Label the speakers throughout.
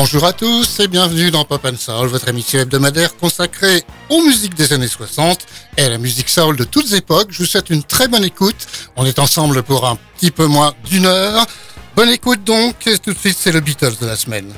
Speaker 1: Bonjour à tous et bienvenue dans Pop and Soul, votre émission hebdomadaire consacrée aux musiques des années 60 et à la musique soul de toutes époques. Je vous souhaite une très bonne écoute. On est ensemble pour un petit peu moins d'une heure. Bonne écoute donc, et tout de suite c'est le Beatles de la semaine.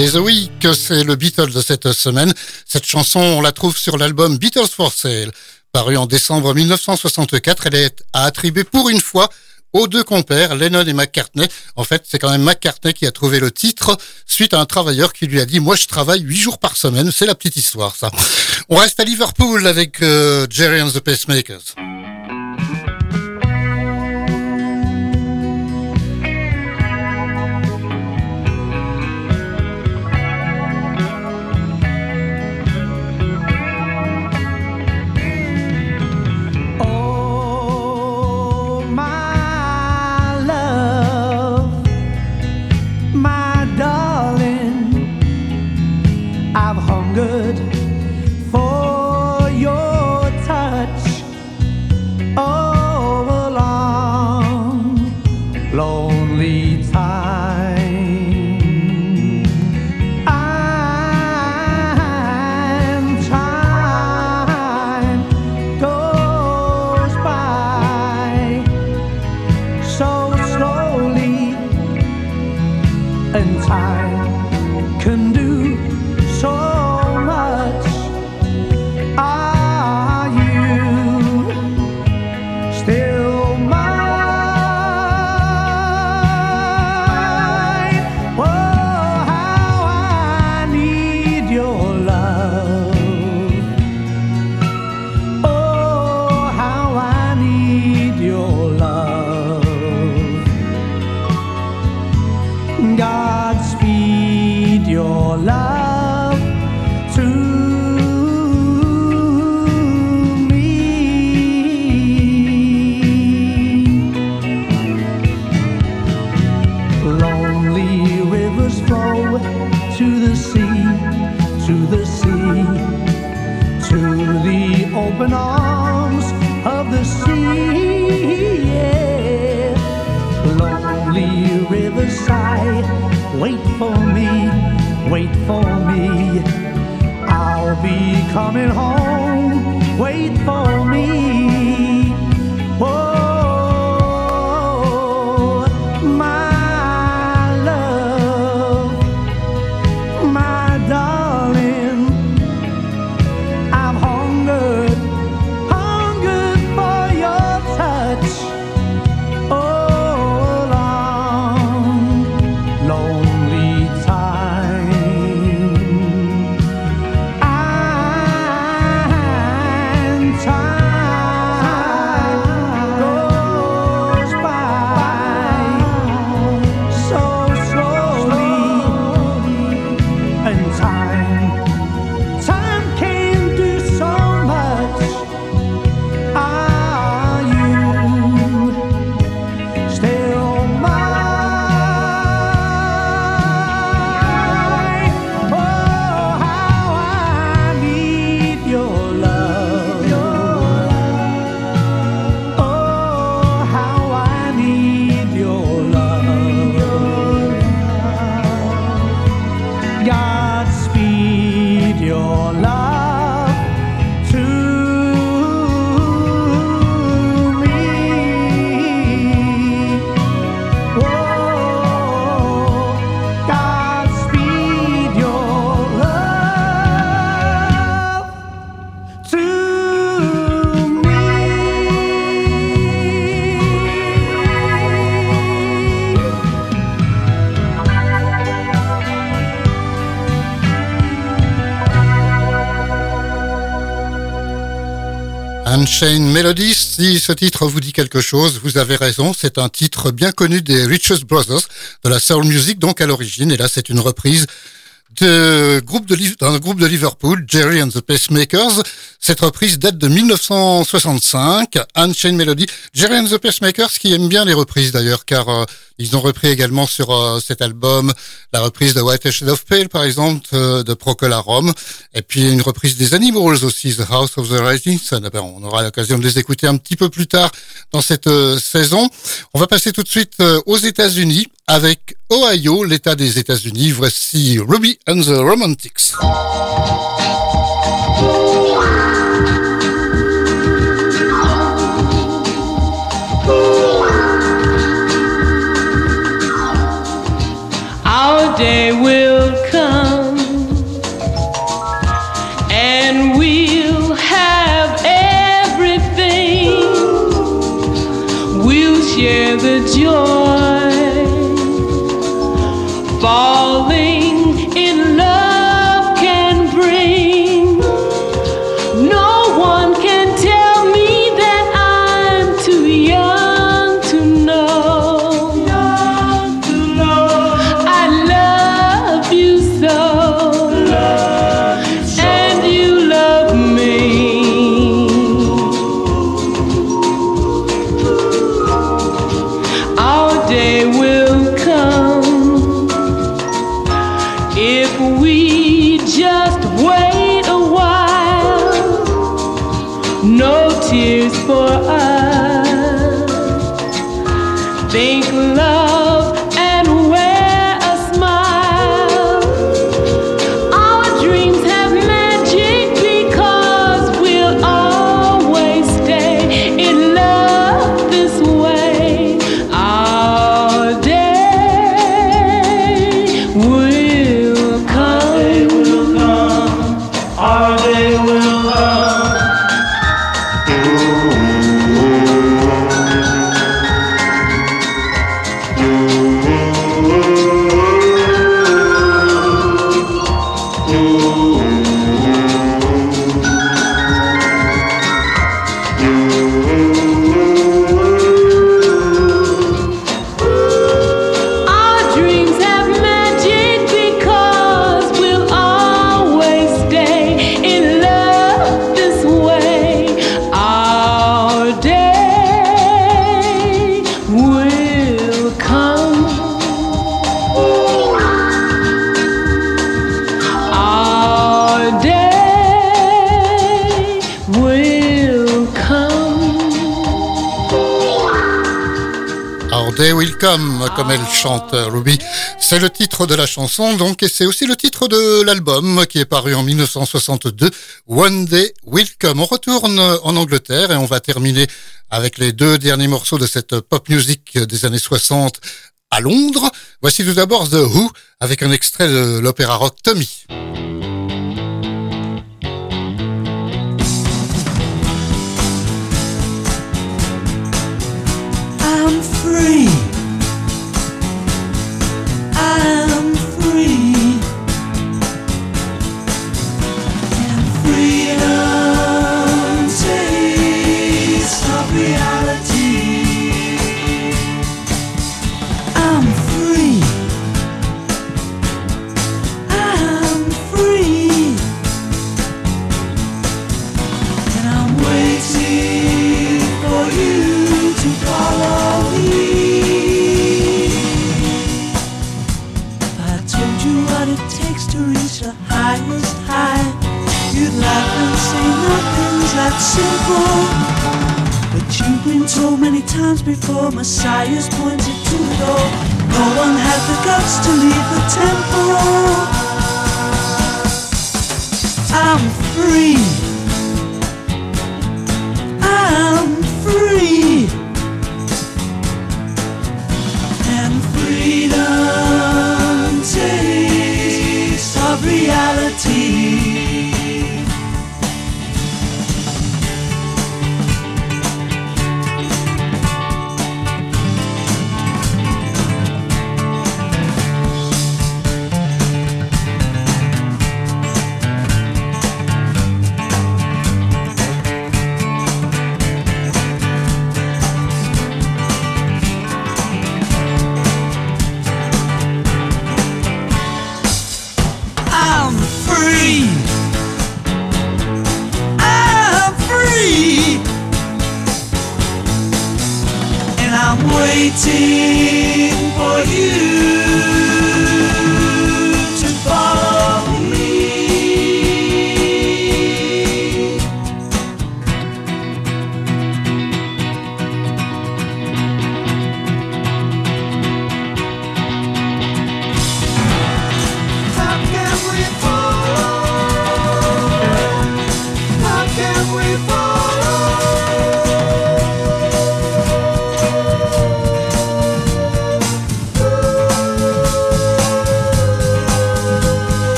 Speaker 1: A Week, c'est le Beatles de cette semaine. Cette chanson, on la trouve sur l'album Beatles for Sale, paru en décembre 1964. Elle est attribuée pour une fois aux deux compères, Lennon et McCartney. En fait, c'est quand même McCartney qui a trouvé le titre suite à un travailleur qui lui a dit, moi je travaille huit jours par semaine. C'est la petite histoire, ça. On reste à Liverpool avec euh, Jerry and the Pacemakers.
Speaker 2: Coming home,
Speaker 3: Unchained Melodies, si ce titre vous dit quelque chose, vous avez raison, c'est un titre bien connu des Richest Brothers, de la soul music donc à l'origine, et là c'est une reprise de groupe de, d'un groupe de Liverpool, Jerry and the Pacemakers. Cette reprise date de 1965, Unchained Melody. Jerry and the Pacemakers qui aiment bien les reprises d'ailleurs, car euh, ils ont repris également sur euh, cet album la reprise de White Shade of Pale, par exemple, euh, de Procol Rome, et puis une reprise des Animals aussi, The House of the Rising Sun. On aura l'occasion de les écouter un petit peu plus tard dans cette saison. On va passer tout de suite aux États-Unis avec Ohio, l'État des États-Unis. Voici Ruby and the Romantics.
Speaker 4: Our day will come and we'll have everything. We'll share the joy.
Speaker 5: Our Day Will Come, comme elle chante Ruby. C'est le titre de la chanson, donc, et c'est aussi le titre de l'album qui est paru en 1962, One Day Will Come. On retourne en Angleterre et on va terminer avec les deux derniers morceaux de cette pop music des années 60 à Londres. Voici tout d'abord The Who avec un extrait de l'opéra rock Tommy. simple. But you've been told many times before, Messiah's pointed to the door. No one had the guts to leave the temple. I'm free. I'm free.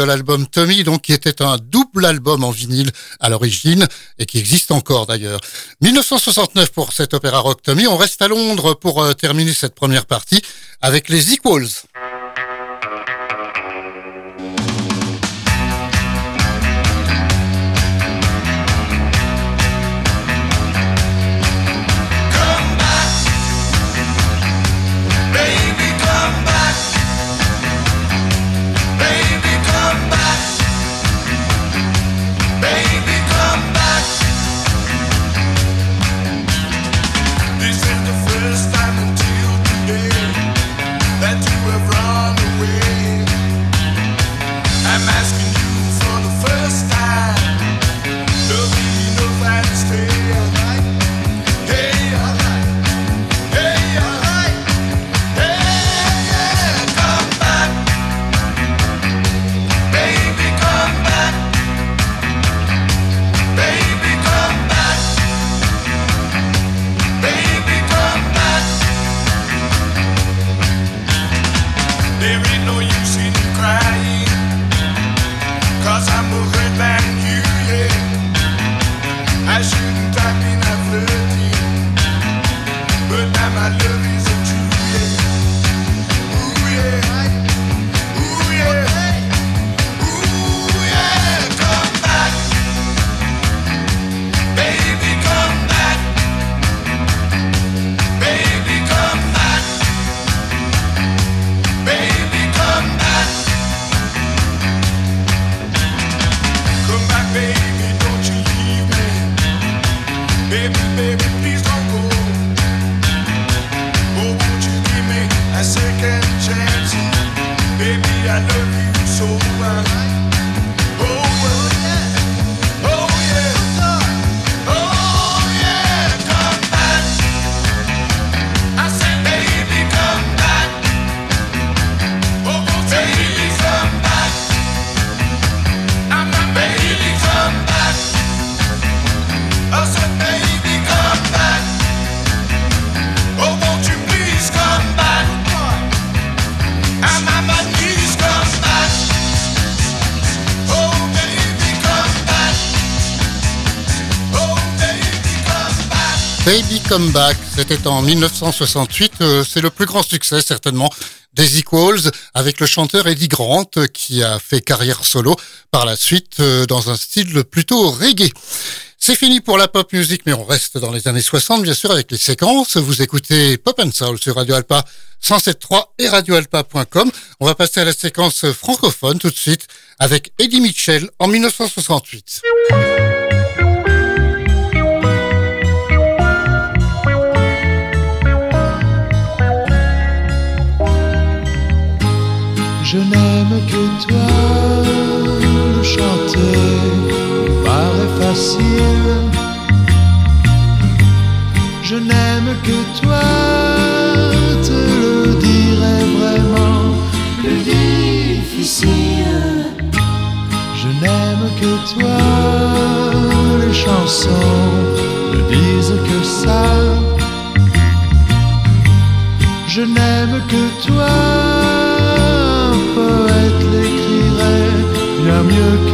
Speaker 5: De l'album Tommy, donc qui était un double album en vinyle à l'origine et qui existe encore d'ailleurs. 1969 pour cet opéra rock Tommy. On reste à Londres pour euh, terminer cette première partie avec les Equals.
Speaker 6: I love you so.
Speaker 3: Baby Come Back, c'était en 1968. Euh, c'est le plus grand succès certainement des Equals avec le chanteur Eddie Grant qui a fait carrière solo par la suite euh, dans un style plutôt reggae. C'est fini pour la pop music, mais on reste dans les années 60, bien sûr, avec les séquences. Vous écoutez Pop and Soul sur Radio Alpa 107.3 et radioalpa.com. On va passer à la séquence francophone tout de suite avec Eddie Mitchell en 1968.
Speaker 7: Je n'aime que toi, le chanter paraît facile. Je n'aime que toi, te le dirai vraiment plus difficile. Je n'aime que toi, les chansons ne disent que ça. Je n'aime que toi bien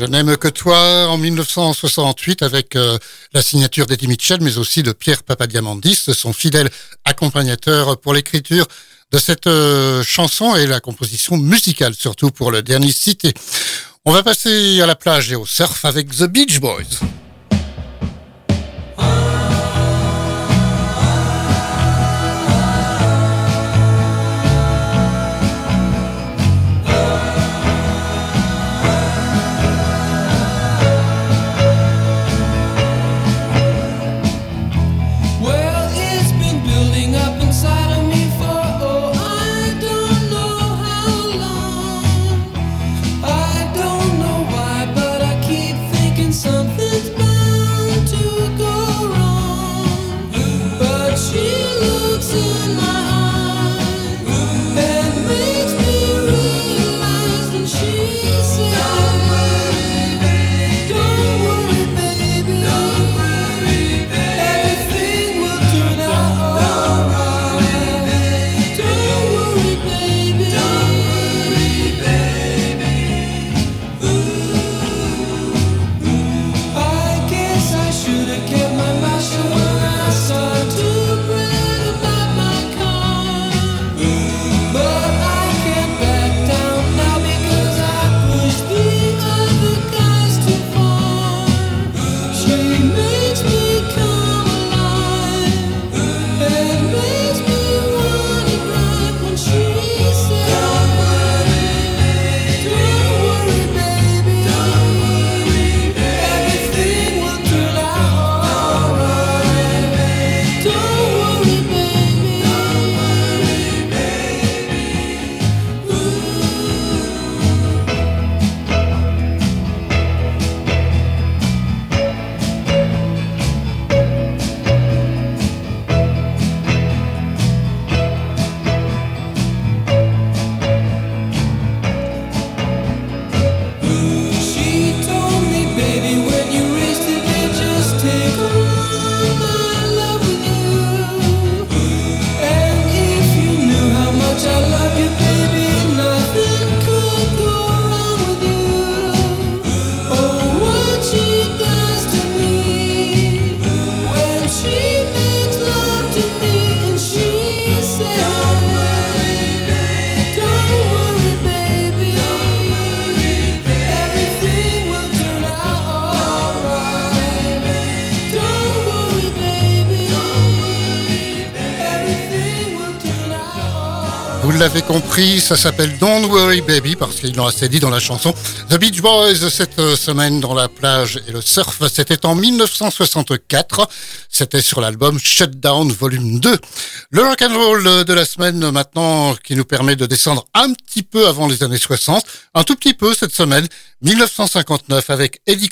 Speaker 7: Je n'aime que toi
Speaker 3: en 1968 avec euh, la signature d'Eddie Mitchell, mais aussi de Pierre Papadiamandis, son fidèle accompagnateur pour l'écriture de cette euh, chanson et la composition musicale, surtout pour le dernier cité. On va passer à la plage et au surf avec The Beach Boys.
Speaker 8: Compris, ça s'appelle Don't Worry Baby parce qu'ils l'ont assez dit dans la chanson. The Beach Boys cette semaine dans la plage et le surf, c'était en 1964. C'était sur l'album Shutdown Volume 2. Le rock and roll de la semaine maintenant qui nous permet de descendre un petit peu avant les années 60, un tout petit peu cette semaine, 1959 avec Eddie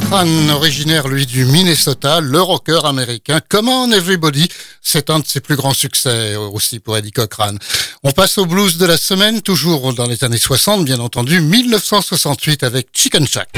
Speaker 8: Cochran. originaire lui du Minnesota, le rocker américain Come On Everybody, c'est un de ses plus grands succès aussi pour Eddie Cochran. On passe au blues de la semaine, toujours dans les années 60 bien entendu, 1968 avec Chicken Shack.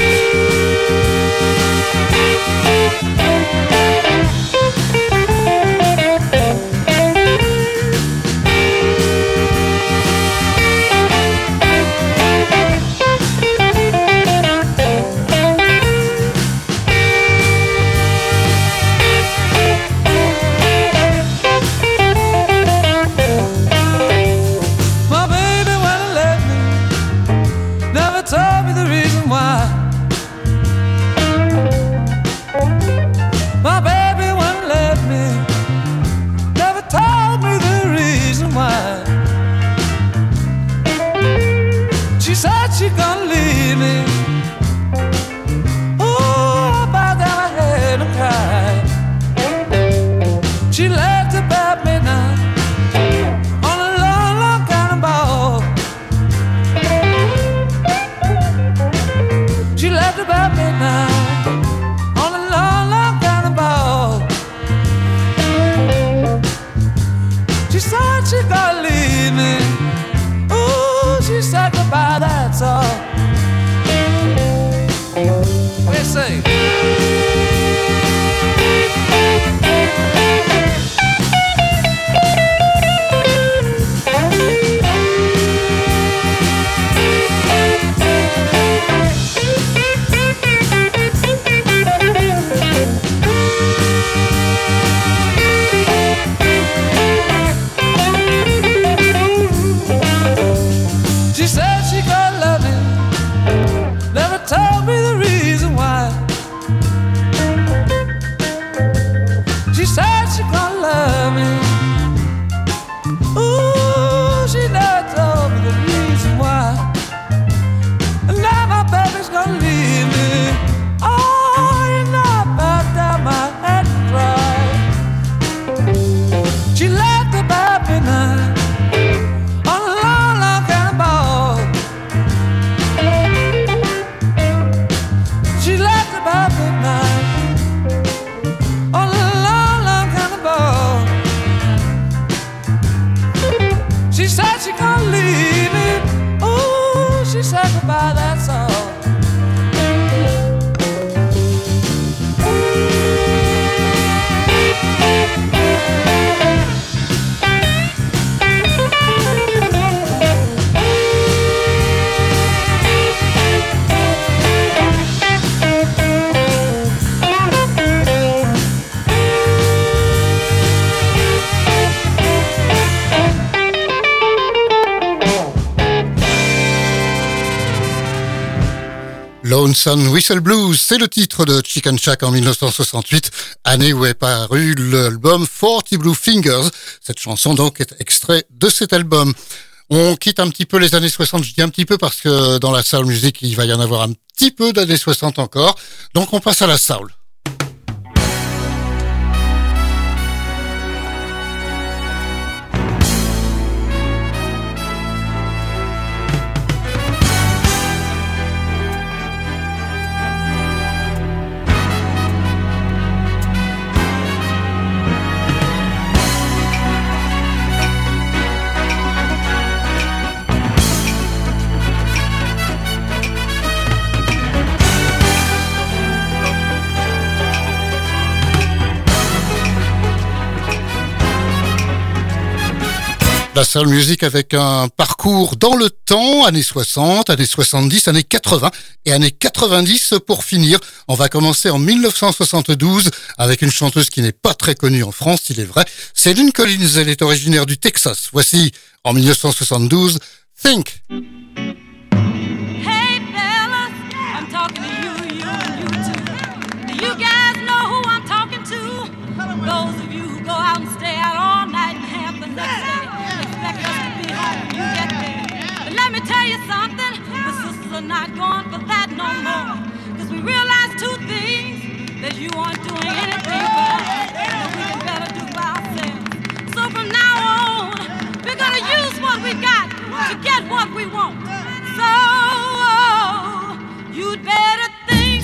Speaker 3: Whistle Blues, c'est le titre de Chicken Shack en 1968, année où est paru l'album Forty Blue Fingers. Cette chanson donc est extrait de cet album. On quitte un petit peu les années 60, je dis un petit peu parce que dans la soul music, il va y en avoir un petit peu d'années 60 encore. Donc on passe à la soul. La soul music avec un parcours dans le temps, années 60, années 70, années 80 et années 90 pour finir. On va commencer en 1972 avec une chanteuse qui n'est pas très connue en France, il est vrai. Lynn Collins, elle est originaire du Texas. Voici en 1972 Think.
Speaker 9: Tell you something, the sisters are not going for that no more. Cause we realize two things, that you aren't doing anything for that we can better do by ourselves. So from now on, we're gonna use what we got to get what we want. So you'd better think,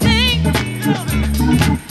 Speaker 9: think.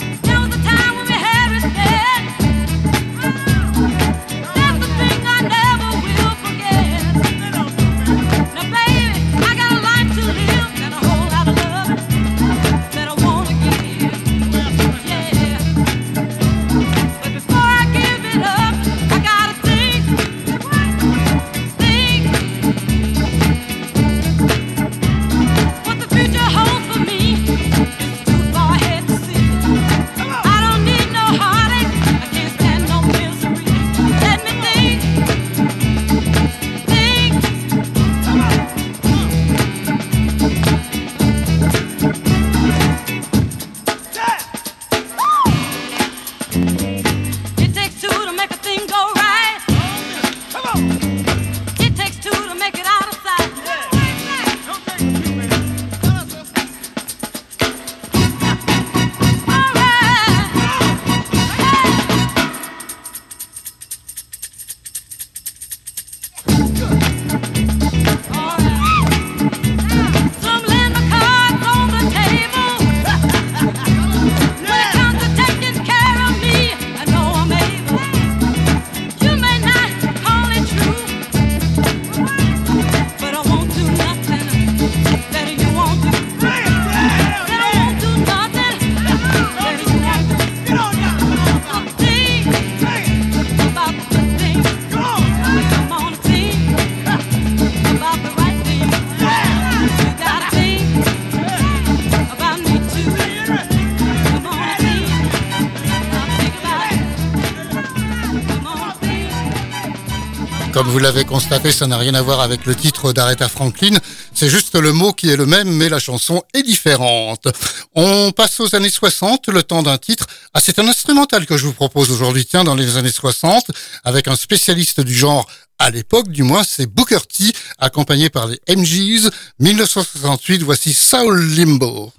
Speaker 3: Vous l'avez constaté, ça n'a rien à voir avec le titre d'Aretha Franklin. C'est juste le mot qui est le même, mais la chanson est différente. On passe aux années 60, le temps d'un titre. Ah, c'est un instrumental que je vous propose aujourd'hui, tiens, dans les années 60, avec un spécialiste du genre à l'époque, du moins, c'est Booker T, accompagné par les MGs. 1968, voici Soul Limbo.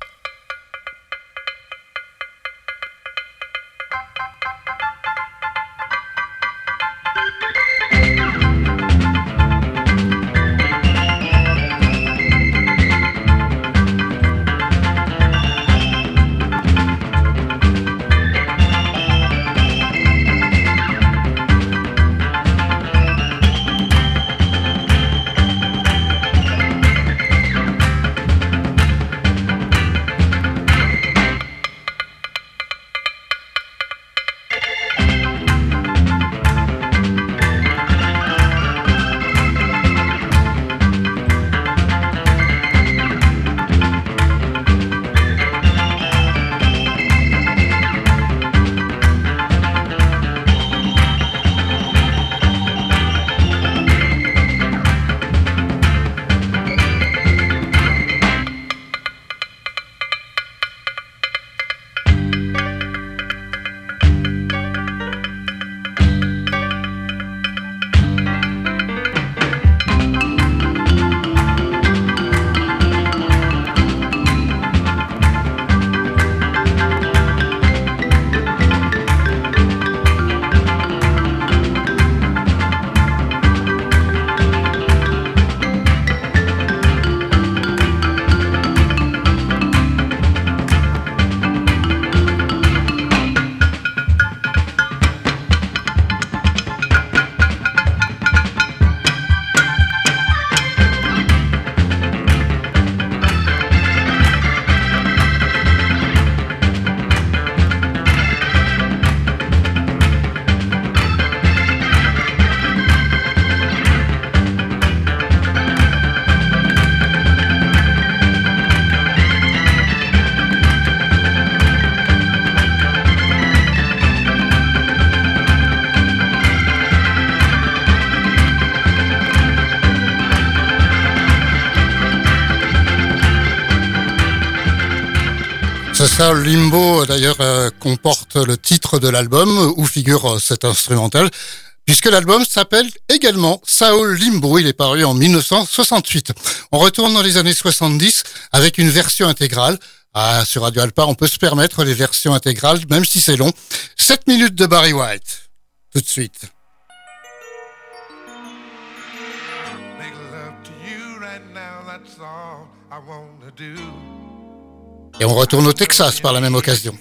Speaker 3: ça, Limbo, d'ailleurs, euh, comporte le titre de l'album où figure euh, cet instrumental, puisque l'album s'appelle également Sao Limbo. Il est paru en 1968. On retourne dans les années 70 avec une version intégrale. Ah, sur Radio Alpa, on peut se permettre les versions intégrales, même si c'est long. 7 minutes de Barry White. Tout de suite.
Speaker 10: Make love to you right now, that's all I do.
Speaker 3: Et on retourne au Texas par la même occasion.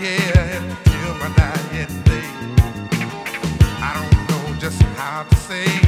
Speaker 10: Yeah. I don't know just how to say.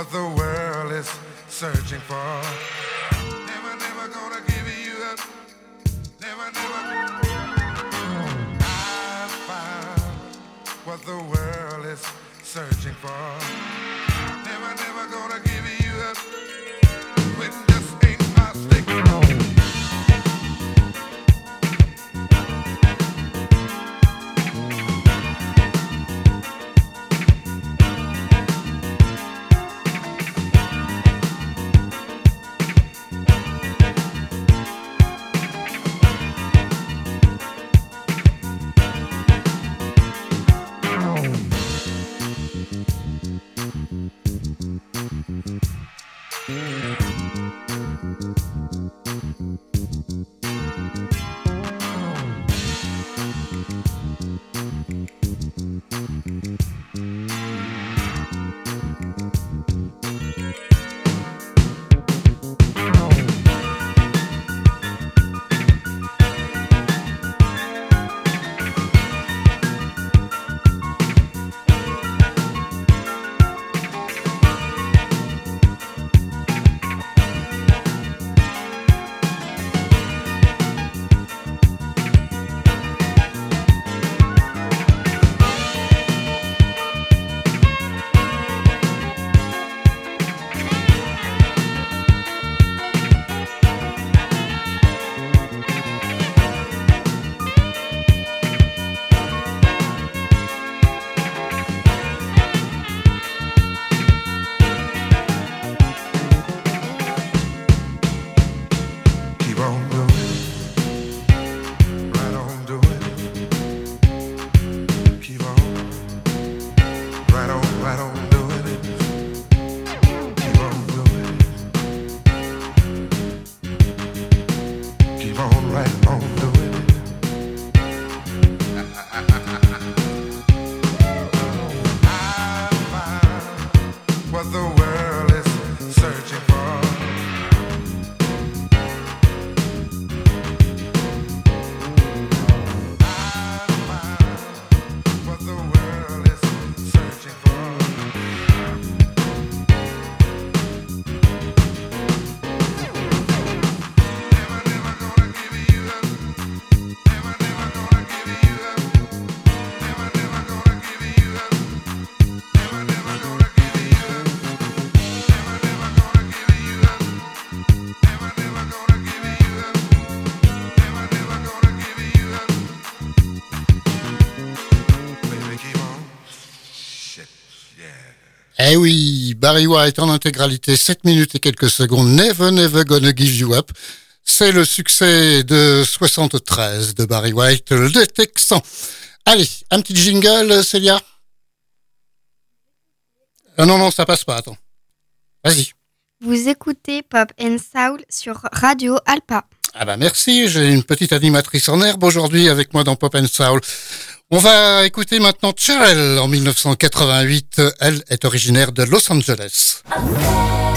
Speaker 10: what the world is searching for. Never, never gonna give you up. Never, never. I found what the world is searching for. Never, never gonna give you up.
Speaker 11: Eh oui, Barry White en intégralité, 7 minutes et quelques secondes, Never Never Gonna Give You Up. C'est le succès de 73 de Barry White, le Texan. Allez, un petit jingle, Célia? Euh, non, non, ça passe pas, attends. Vas-y.
Speaker 12: Vous écoutez Pop and Soul sur Radio Alpa.
Speaker 11: Ah bah merci, j'ai une petite animatrice en herbe aujourd'hui avec moi dans Pop and Soul. On va écouter maintenant Cheryl en 1988. Elle est originaire de Los Angeles. Ah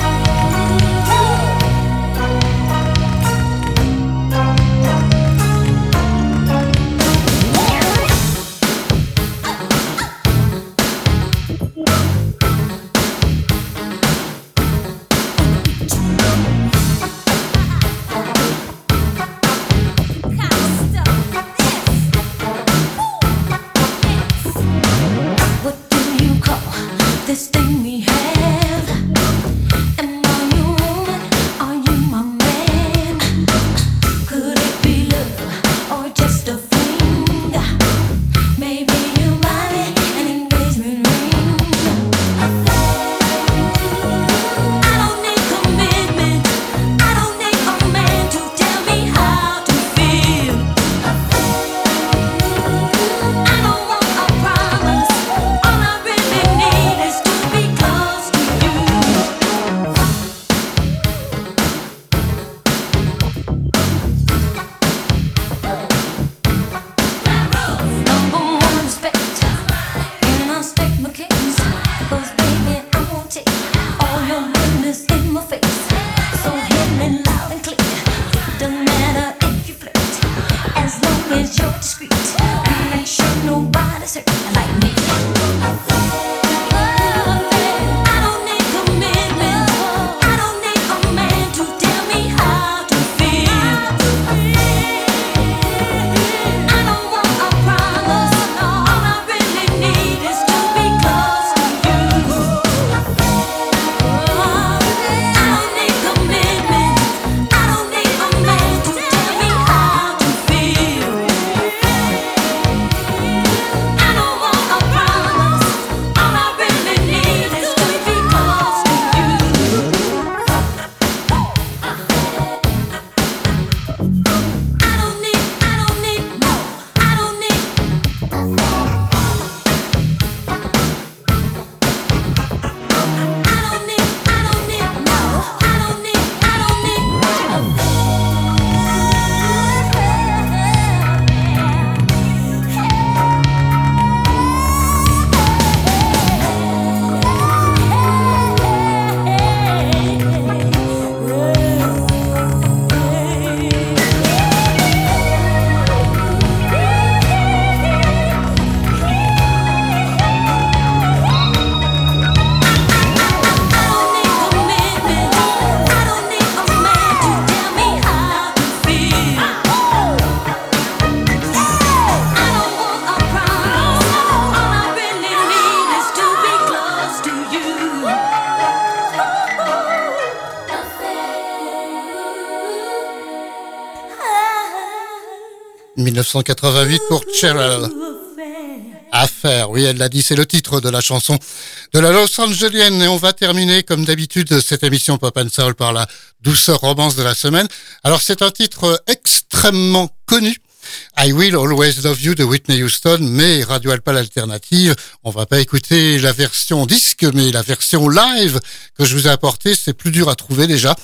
Speaker 11: pour Cheryl. Affaire, oui, elle l'a dit, c'est le titre de la chanson
Speaker 3: de la Los Angelienne. Et on va terminer, comme d'habitude, cette émission Pop and Soul par la douceur romance de la semaine. Alors, c'est un titre extrêmement connu I Will Always Love You de Whitney Houston, mais Radio Alpa l'alternative. On va pas écouter la version disque, mais la version live que je vous ai apportée, c'est plus dur à trouver déjà.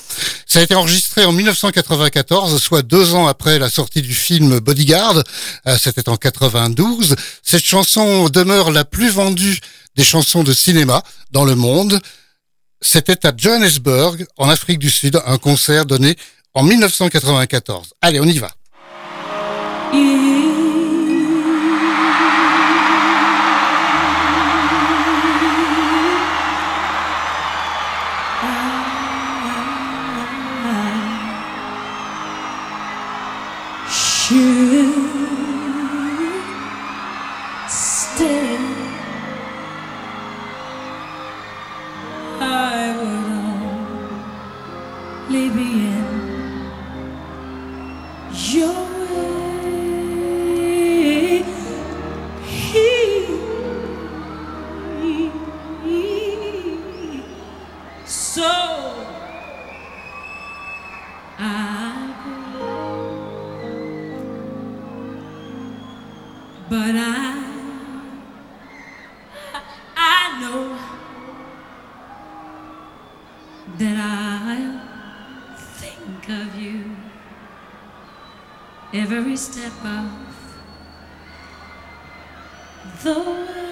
Speaker 3: Ça a été enregistré en 1994, soit deux ans après la sortie du film Bodyguard. Euh, C'était en 92. Cette chanson demeure la plus vendue des chansons de cinéma dans le monde. C'était à Johannesburg, en Afrique du Sud, un concert donné en 1994. Allez, on y va.
Speaker 13: 雨 every step of the way.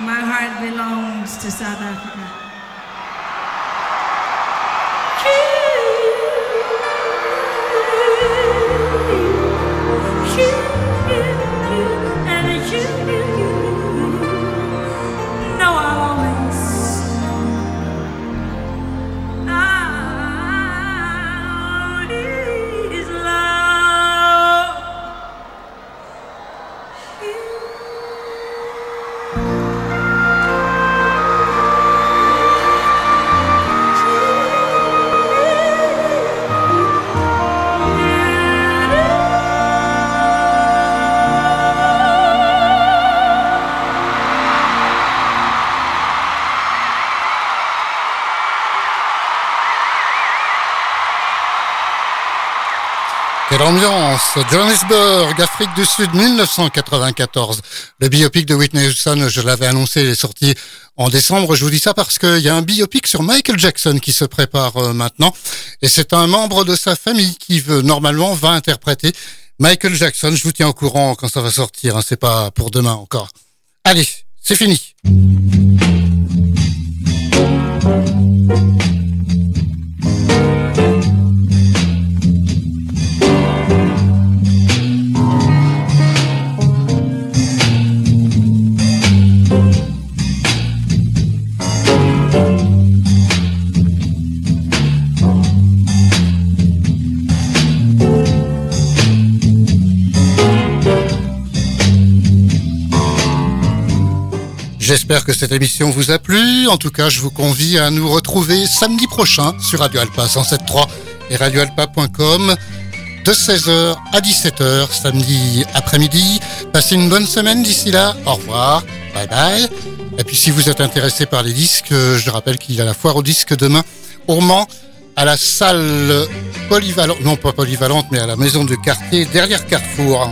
Speaker 13: My heart belongs to South Africa.
Speaker 3: Ambiance Johannesburg, Afrique du Sud, 1994. Le biopic de Whitney Houston, je l'avais annoncé, il est sorti en décembre. Je vous dis ça parce qu'il y a un biopic sur Michael Jackson qui se prépare euh, maintenant. Et c'est un membre de sa famille qui veut, normalement, va interpréter Michael Jackson. Je vous tiens au courant quand ça va sortir. Hein, c'est pas pour demain encore. Allez, c'est fini. J'espère que cette émission vous a plu. En tout cas, je vous convie à nous retrouver samedi prochain sur Radio Alpa 107.3 et radioalpa.com de 16h à 17h samedi après-midi. Passez une bonne semaine d'ici là. Au revoir. Bye bye. Et puis si vous êtes intéressé par les disques, euh, je rappelle qu'il y a la foire aux disques demain au Mans à la salle polyvalente, non pas polyvalente, mais à la maison de quartier derrière Carrefour.